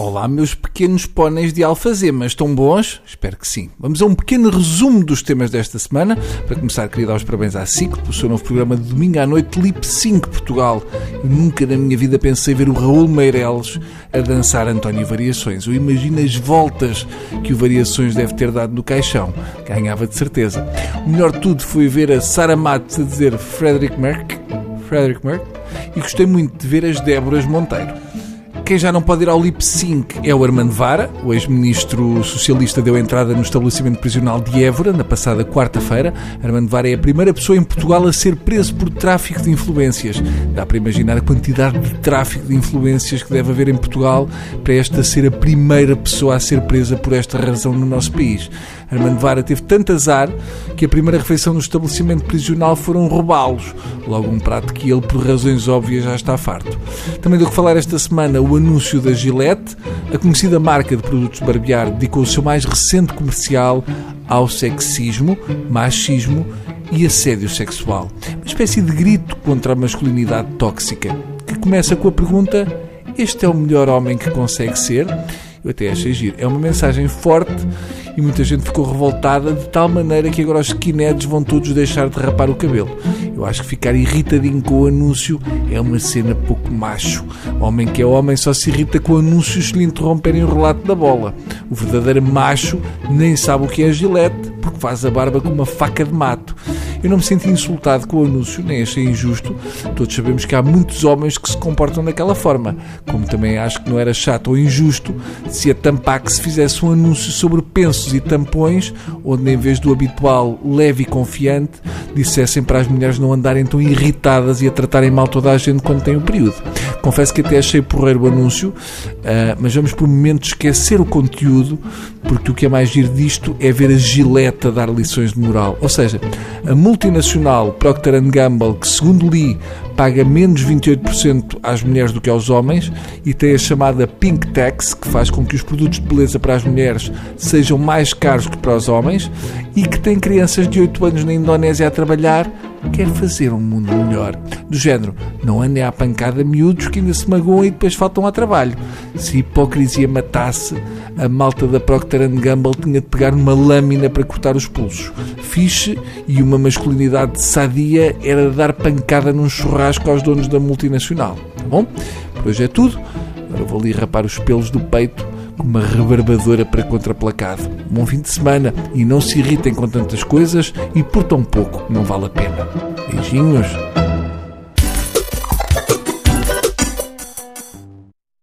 Olá, meus pequenos póneis de alfazemas, estão bons? Espero que sim. Vamos a um pequeno resumo dos temas desta semana. Para começar, queria dar os parabéns à SIC pelo seu novo programa de domingo à noite, Lip 5 Portugal. Eu nunca na minha vida pensei ver o Raul Meireles a dançar António Variações. Eu imagino as voltas que o Variações deve ter dado no caixão. Ganhava de certeza. O melhor de tudo foi ver a Sara Matos a dizer Frederick Merck. Frederick Merck. E gostei muito de ver as Déboras Monteiro. Quem já não pode ir ao lip sync é o Armando Vara. O ex-ministro socialista deu entrada no estabelecimento prisional de Évora na passada quarta-feira. Armando Vara é a primeira pessoa em Portugal a ser preso por tráfico de influências. Dá para imaginar a quantidade de tráfico de influências que deve haver em Portugal para esta ser a primeira pessoa a ser presa por esta razão no nosso país. Armando Vara teve tanto azar que a primeira refeição no estabelecimento prisional foram roubá-los. Logo um prato que ele, por razões óbvias, já está farto. Também deu que falar esta semana o anúncio da Gillette. A conhecida marca de produtos barbear dedicou o seu mais recente comercial ao sexismo, machismo e assédio sexual. Uma espécie de grito contra a masculinidade tóxica, que começa com a pergunta: Este é o melhor homem que consegue ser? Até achei giro. É uma mensagem forte e muita gente ficou revoltada de tal maneira que agora os skinheads vão todos deixar de rapar o cabelo. Eu acho que ficar irritadinho com o anúncio é uma cena pouco macho. Homem que é homem só se irrita com anúncios se lhe interromperem o relato da bola. O verdadeiro macho nem sabe o que é gilete, porque faz a barba com uma faca de mato. Eu não me senti insultado com o anúncio, nem achei injusto. Todos sabemos que há muitos homens que se comportam daquela forma. Como também acho que não era chato ou injusto se a Tampax fizesse um anúncio sobre pensos e tampões, onde em vez do habitual leve e confiante, dissessem para as mulheres não andarem tão irritadas e a tratarem mal toda a gente quando têm o período. Confesso que até achei porreiro o anúncio, uh, mas vamos por um momento esquecer o conteúdo, porque o que é mais giro disto é ver a gileta dar lições de moral. Ou seja, a multinacional Procter Gamble, que segundo li paga menos 28% às mulheres do que aos homens e tem a chamada Pink Tax, que faz com que os produtos de beleza para as mulheres sejam mais caros que para os homens e que tem crianças de 8 anos na Indonésia a trabalhar, quer fazer um mundo melhor. Do género, não andem à pancada miúdos que ainda se magoam e depois faltam ao trabalho. Se a hipocrisia matasse, a malta da Procter Gamble tinha de pegar uma lâmina para cortar os pulsos. Fiche e uma masculinidade sadia era dar pancada num churrasco aos donos da multinacional. Tá bom? Por hoje é tudo. Agora vou ali rapar os pelos do peito uma rebarbadora para contraplacado. Bom fim de semana e não se irritem com tantas coisas e por tão pouco não vale a pena. Beijinhos.